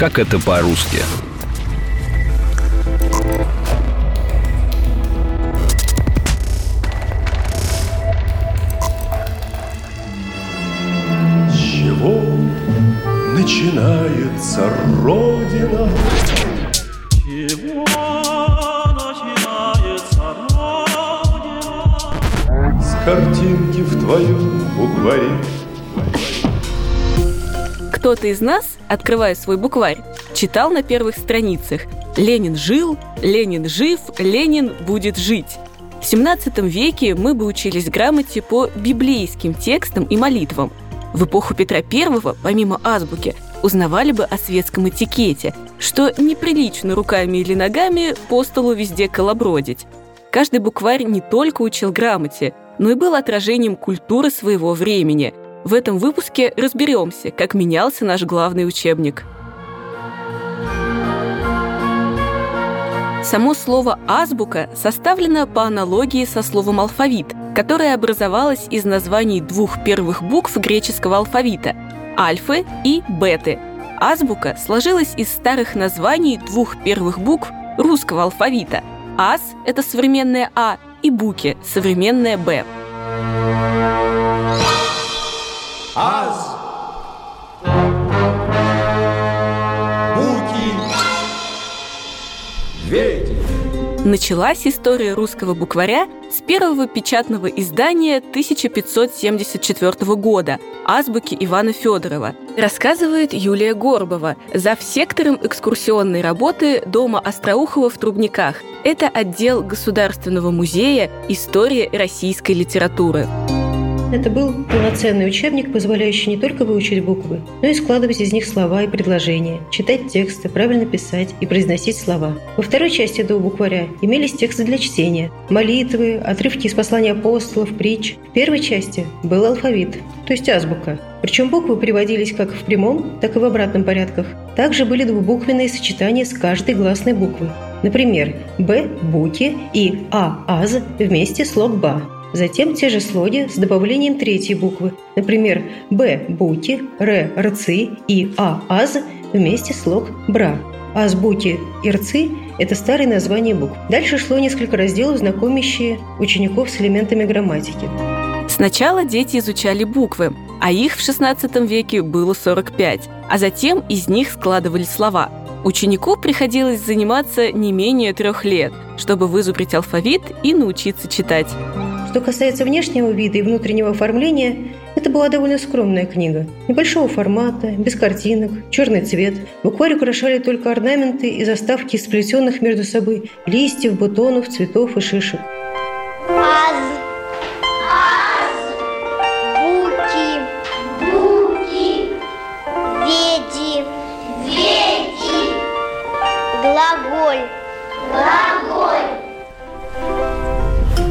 Как это по-русски? чего начинается Родина? Чего начинается Родина? С картинки в твоем букваре Кто-то из нас, открывая свой букварь, читал на первых страницах «Ленин жил», «Ленин жив», «Ленин будет жить». В 17 веке мы бы учились грамоте по библейским текстам и молитвам. В эпоху Петра I, помимо азбуки, узнавали бы о светском этикете, что неприлично руками или ногами по столу везде колобродить. Каждый букварь не только учил грамоте, но и был отражением культуры своего времени. В этом выпуске разберемся, как менялся наш главный учебник. Само слово «азбука» составлено по аналогии со словом «алфавит», которое образовалось из названий двух первых букв греческого алфавита – альфы и беты. Азбука сложилась из старых названий двух первых букв русского алфавита. Аз – это современное А, и буки – современное Б. Началась история русского букваря с первого печатного издания 1574 года «Азбуки Ивана Федорова», рассказывает Юлия Горбова, зав. сектором экскурсионной работы Дома Остроухова в Трубниках. Это отдел Государственного музея истории российской литературы. Это был полноценный учебник, позволяющий не только выучить буквы, но и складывать из них слова и предложения, читать тексты, правильно писать и произносить слова. Во второй части этого букваря имелись тексты для чтения, молитвы, отрывки из послания апостолов, притч. В первой части был алфавит, то есть азбука. Причем буквы приводились как в прямом, так и в обратном порядках. Также были двубуквенные сочетания с каждой гласной буквы. Например, «б» – «буки» и «а» – «аз» вместе слог «ба». Затем те же слоги с добавлением третьей буквы. Например, «б» – «буки», «р» – «рцы» и «а» – «аз» вместе слог «бра». Азбуки и рцы – это старые названия букв. Дальше шло несколько разделов, знакомящие учеников с элементами грамматики. Сначала дети изучали буквы, а их в XVI веке было 45, а затем из них складывали слова. Ученику приходилось заниматься не менее трех лет, чтобы вызубрить алфавит и научиться читать. Что касается внешнего вида и внутреннего оформления, это была довольно скромная книга. Небольшого формата, без картинок, черный цвет. Букварь украшали только орнаменты и заставки из сплетенных между собой листьев, бутонов, цветов и шишек. Аз,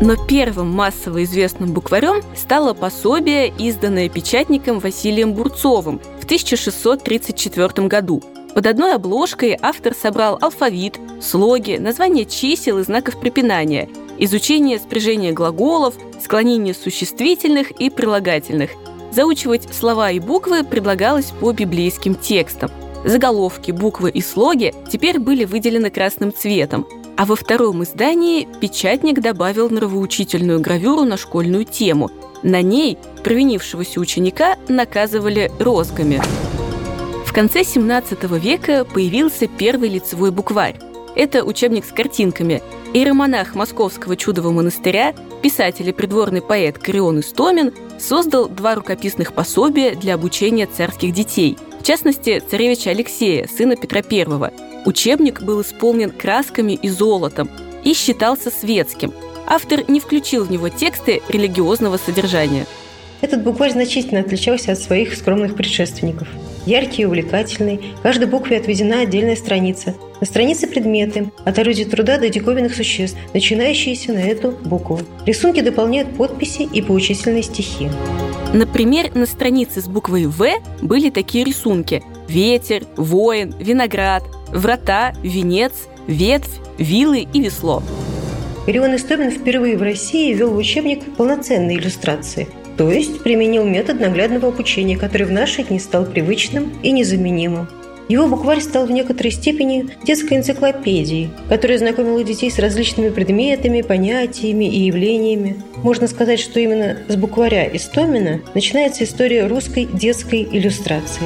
Но первым массово известным букварем стало пособие, изданное печатником Василием Бурцовым в 1634 году. Под одной обложкой автор собрал алфавит, слоги, названия чисел и знаков препинания, изучение спряжения глаголов, склонение существительных и прилагательных. Заучивать слова и буквы предлагалось по библейским текстам. Заголовки, буквы и слоги теперь были выделены красным цветом, а во втором издании печатник добавил нравоучительную гравюру на школьную тему. На ней провинившегося ученика наказывали розгами. В конце 17 века появился первый лицевой букварь. Это учебник с картинками. Иеромонах Московского чудового монастыря, писатель и придворный поэт Корион Истомин создал два рукописных пособия для обучения царских детей, в частности, царевича Алексея, сына Петра I. Учебник был исполнен красками и золотом и считался светским. Автор не включил в него тексты религиозного содержания. Этот букварь значительно отличался от своих скромных предшественников. Яркий и увлекательный, каждой букве отведена отдельная страница. На странице предметы, от орудия труда до диковинных существ, начинающиеся на эту букву. Рисунки дополняют подписи и поучительные стихи. Например, на странице с буквой «В» были такие рисунки – ветер, воин, виноград, врата, венец, ветвь, вилы и весло. Ирион Истомин впервые в России ввел в учебник полноценные иллюстрации, то есть применил метод наглядного обучения, который в наши дни стал привычным и незаменимым. Его букварь стал в некоторой степени детской энциклопедией, которая знакомила детей с различными предметами, понятиями и явлениями. Можно сказать, что именно с букваря Истомина начинается история русской детской иллюстрации.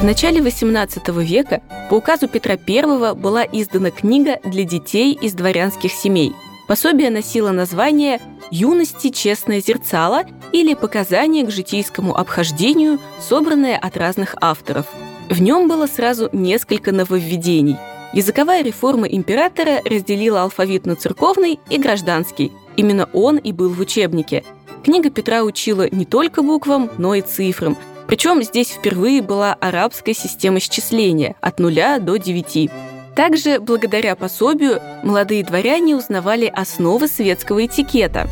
В начале XVIII века по указу Петра I была издана книга для детей из дворянских семей. Пособие носило название «Юности честное зерцало» или «Показания к житейскому обхождению», собранное от разных авторов – в нем было сразу несколько нововведений. Языковая реформа императора разделила алфавит на церковный и гражданский. Именно он и был в учебнике. Книга Петра учила не только буквам, но и цифрам. Причем здесь впервые была арабская система счисления от нуля до девяти. Также, благодаря пособию, молодые дворяне узнавали основы светского этикета.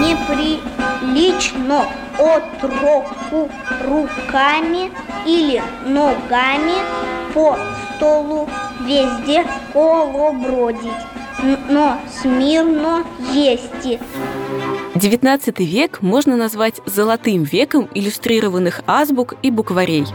Неприлично отроку руками или ногами по столу везде колобродить, но смирно есть. XIX век можно назвать золотым веком иллюстрированных азбук и букварей.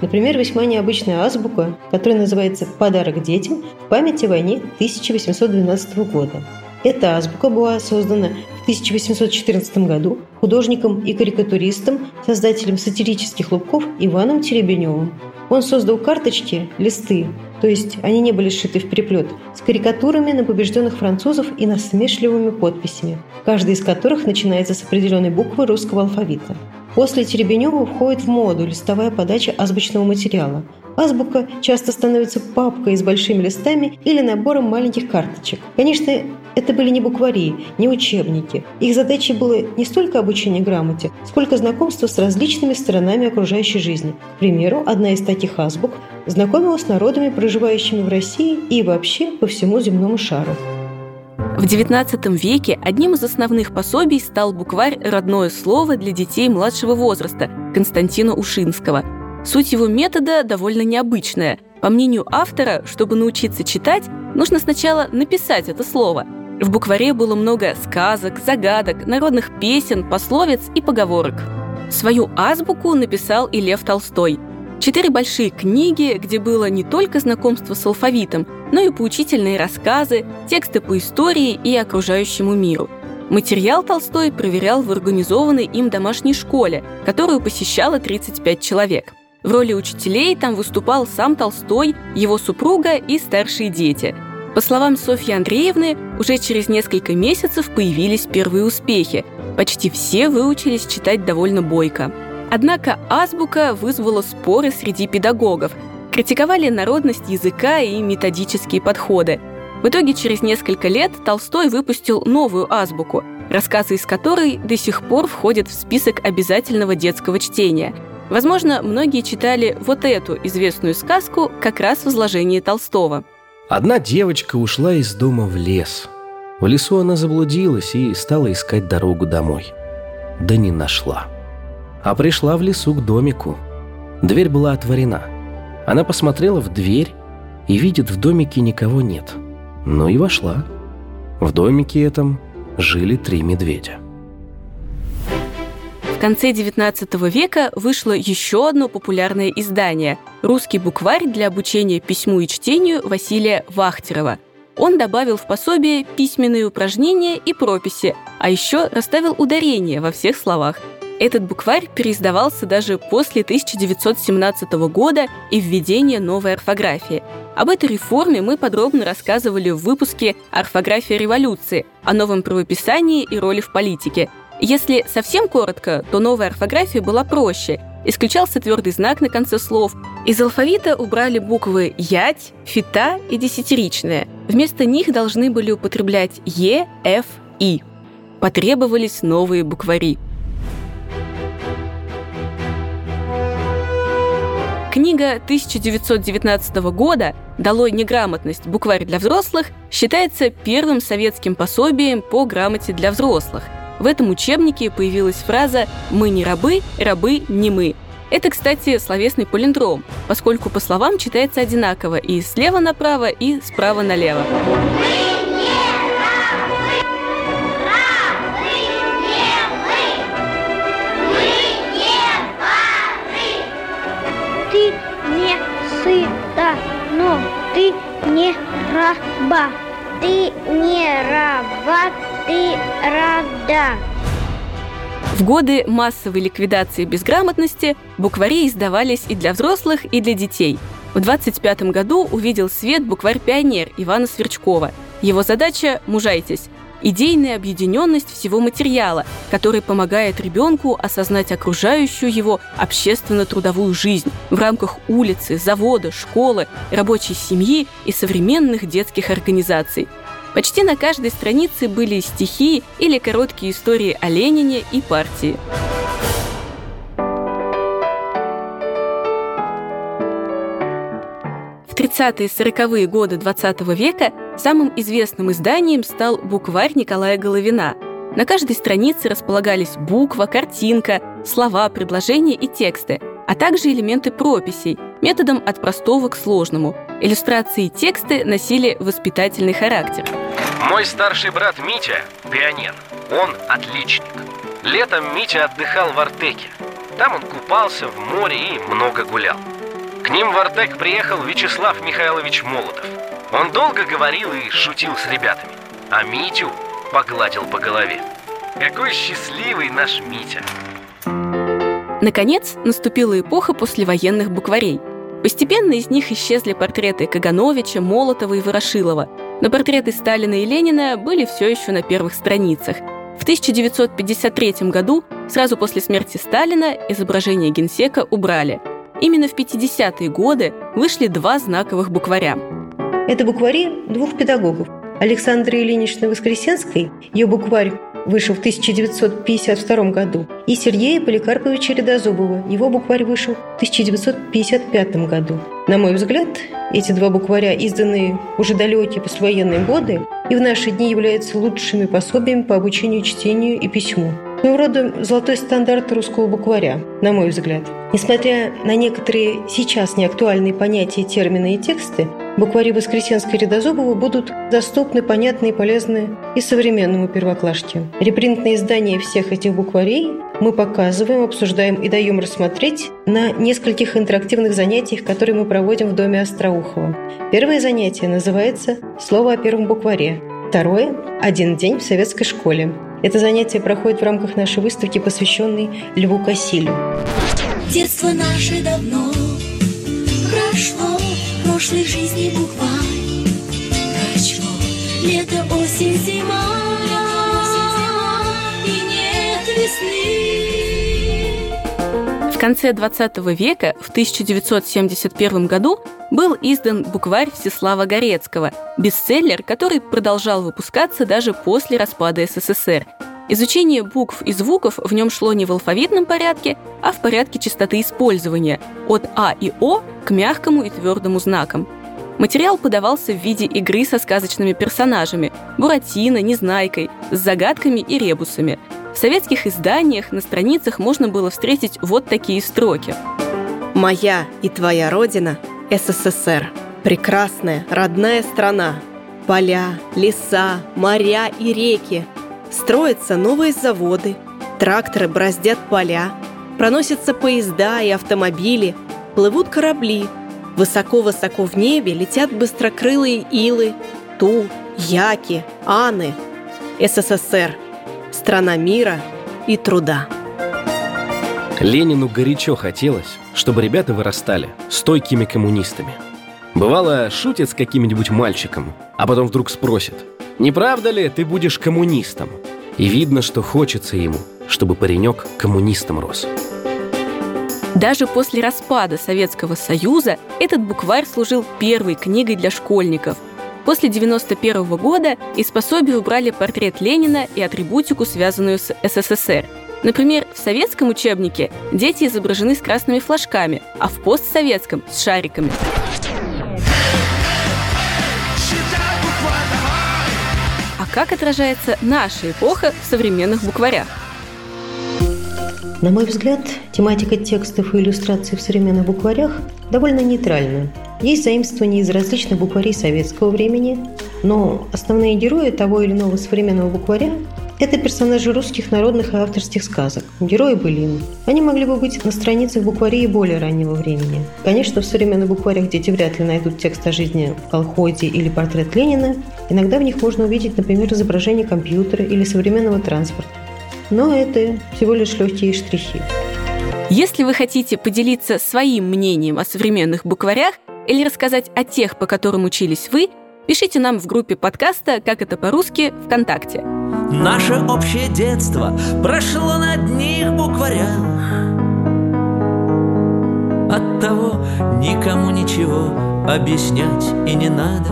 Например, весьма необычная азбука, которая называется «Подарок детям» в память о войне 1812 года. Эта азбука была создана 1814 году художником и карикатуристом, создателем сатирических лубков Иваном Теребеневым. Он создал карточки, листы, то есть они не были сшиты в переплет, с карикатурами на побежденных французов и насмешливыми подписями, каждая из которых начинается с определенной буквы русского алфавита. После Теребенева входит в моду листовая подача азбучного материала. Азбука часто становится папкой с большими листами или набором маленьких карточек. Конечно, это были не буквари, не учебники. Их задачей было не столько обучение грамоте, сколько знакомство с различными сторонами окружающей жизни. К примеру, одна из таких азбук знакомила с народами, проживающими в России и вообще по всему земному шару. В XIX веке одним из основных пособий стал букварь «Родное слово для детей младшего возраста» Константина Ушинского. Суть его метода довольно необычная. По мнению автора, чтобы научиться читать, нужно сначала написать это слово – в букваре было много сказок, загадок, народных песен, пословиц и поговорок. Свою азбуку написал и Лев Толстой. Четыре большие книги, где было не только знакомство с алфавитом, но и поучительные рассказы, тексты по истории и окружающему миру. Материал Толстой проверял в организованной им домашней школе, которую посещало 35 человек. В роли учителей там выступал сам Толстой, его супруга и старшие дети – по словам Софьи Андреевны, уже через несколько месяцев появились первые успехи. Почти все выучились читать довольно бойко. Однако азбука вызвала споры среди педагогов. Критиковали народность языка и методические подходы. В итоге через несколько лет Толстой выпустил новую азбуку, рассказы из которой до сих пор входят в список обязательного детского чтения. Возможно, многие читали вот эту известную сказку как раз в изложении Толстого – Одна девочка ушла из дома в лес. В лесу она заблудилась и стала искать дорогу домой. Да не нашла. А пришла в лесу к домику. Дверь была отворена. Она посмотрела в дверь и видит, в домике никого нет. Ну и вошла. В домике этом жили три медведя. В конце XIX века вышло еще одно популярное издание – «Русский букварь для обучения письму и чтению» Василия Вахтерова. Он добавил в пособие письменные упражнения и прописи, а еще расставил ударения во всех словах. Этот букварь переиздавался даже после 1917 года и введения новой орфографии. Об этой реформе мы подробно рассказывали в выпуске «Орфография революции» о новом правописании и роли в политике – если совсем коротко, то новая орфография была проще. Исключался твердый знак на конце слов. Из алфавита убрали буквы «ять», «фита» и десятиричные. Вместо них должны были употреблять «е», «ф», «и». Потребовались новые буквари. Книга 1919 года «Долой неграмотность. Букварь для взрослых» считается первым советским пособием по грамоте для взрослых – в этом учебнике появилась фраза «Мы не рабы, рабы не мы». Это, кстати, словесный полиндром, поскольку по словам читается одинаково и слева направо, и справа налево. но ты не раба. Ты не раба, ты рада. В годы массовой ликвидации безграмотности буквари издавались и для взрослых, и для детей. В 25 году увидел свет букварь «Пионер» Ивана Сверчкова. Его задача – мужайтесь идейная объединенность всего материала, который помогает ребенку осознать окружающую его общественно-трудовую жизнь в рамках улицы, завода, школы, рабочей семьи и современных детских организаций. Почти на каждой странице были стихи или короткие истории о Ленине и партии. В 30-е 40-е годы 20 века Самым известным изданием стал букварь Николая Головина. На каждой странице располагались буква, картинка, слова, предложения и тексты, а также элементы прописей, методом от простого к сложному. Иллюстрации и тексты носили воспитательный характер. Мой старший брат Митя – пионер. Он отличник. Летом Митя отдыхал в Артеке. Там он купался в море и много гулял. К ним в Артек приехал Вячеслав Михайлович Молотов – он долго говорил и шутил с ребятами, а Митю погладил по голове. Какой счастливый наш Митя! Наконец, наступила эпоха послевоенных букварей. Постепенно из них исчезли портреты Кагановича, Молотова и Ворошилова, но портреты Сталина и Ленина были все еще на первых страницах. В 1953 году, сразу после смерти Сталина, изображение генсека убрали. Именно в 50-е годы вышли два знаковых букваря это буквари двух педагогов. Александры Ильиничны Воскресенской, ее букварь вышел в 1952 году, и Сергея Поликарповича Рядозубова, его букварь вышел в 1955 году. На мой взгляд, эти два букваря, изданные уже далекие послевоенные годы, и в наши дни являются лучшими пособиями по обучению чтению и письму. Своего рода золотой стандарт русского букваря, на мой взгляд. Несмотря на некоторые сейчас неактуальные понятия, термины и тексты, буквари Воскресенской и Рядозубова будут доступны, понятны и полезны и современному первоклашке. Репринтные издания всех этих букварей мы показываем, обсуждаем и даем рассмотреть на нескольких интерактивных занятиях, которые мы проводим в Доме Остроухова. Первое занятие называется «Слово о первом букваре», Второе – «Один день в советской школе». Это занятие проходит в рамках нашей выставки, посвященной Льву Кассилю. Детство наше давно прошло, прошлой жизни букварь прочло. Лето, осень, зима, и нет весны. В конце 20 века, в 1971 году, был издан букварь Всеслава Горецкого, бестселлер, который продолжал выпускаться даже после распада СССР. Изучение букв и звуков в нем шло не в алфавитном порядке, а в порядке частоты использования – от А и О к мягкому и твердому знакам. Материал подавался в виде игры со сказочными персонажами – Буратино, Незнайкой, с загадками и ребусами. В советских изданиях на страницах можно было встретить вот такие строки. «Моя и твоя родина СССР. Прекрасная, родная страна. Поля, леса, моря и реки. Строятся новые заводы, тракторы браздят поля, проносятся поезда и автомобили, плывут корабли. Высоко-высоко в небе летят быстрокрылые илы, ту, яки, аны. СССР. Страна мира и труда. Ленину горячо хотелось, чтобы ребята вырастали стойкими коммунистами. Бывало, шутит с каким-нибудь мальчиком, а потом вдруг спросит, «Не правда ли ты будешь коммунистом?» И видно, что хочется ему, чтобы паренек коммунистом рос. Даже после распада Советского Союза этот букварь служил первой книгой для школьников. После 1991 года из пособия убрали портрет Ленина и атрибутику, связанную с СССР – Например, в советском учебнике дети изображены с красными флажками, а в постсоветском – с шариками. Как отражается наша эпоха в современных букварях? На мой взгляд, тематика текстов и иллюстраций в современных букварях довольно нейтральна. Есть заимствования из различных букварей советского времени, но основные герои того или иного современного букваря это персонажи русских народных и авторских сказок, герои былин. Они могли бы быть на страницах букварей более раннего времени. Конечно, в современных букварях дети вряд ли найдут текст о жизни в колхозе или портрет Ленина, Иногда в них можно увидеть, например, изображение компьютера или современного транспорта. Но это всего лишь легкие штрихи. Если вы хотите поделиться своим мнением о современных букварях или рассказать о тех, по которым учились вы, пишите нам в группе подкаста «Как это по-русски» ВКонтакте. Наше общее детство прошло на одних букварях. От того никому ничего объяснять и не надо.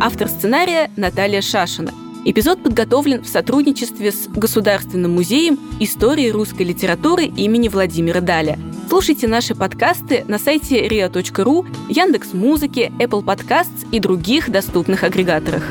Автор сценария Наталья Шашина. Эпизод подготовлен в сотрудничестве с Государственным музеем истории русской литературы имени Владимира Даля. Слушайте наши подкасты на сайте ria.ru, Яндекс.Музыке, Apple Podcasts и других доступных агрегаторах.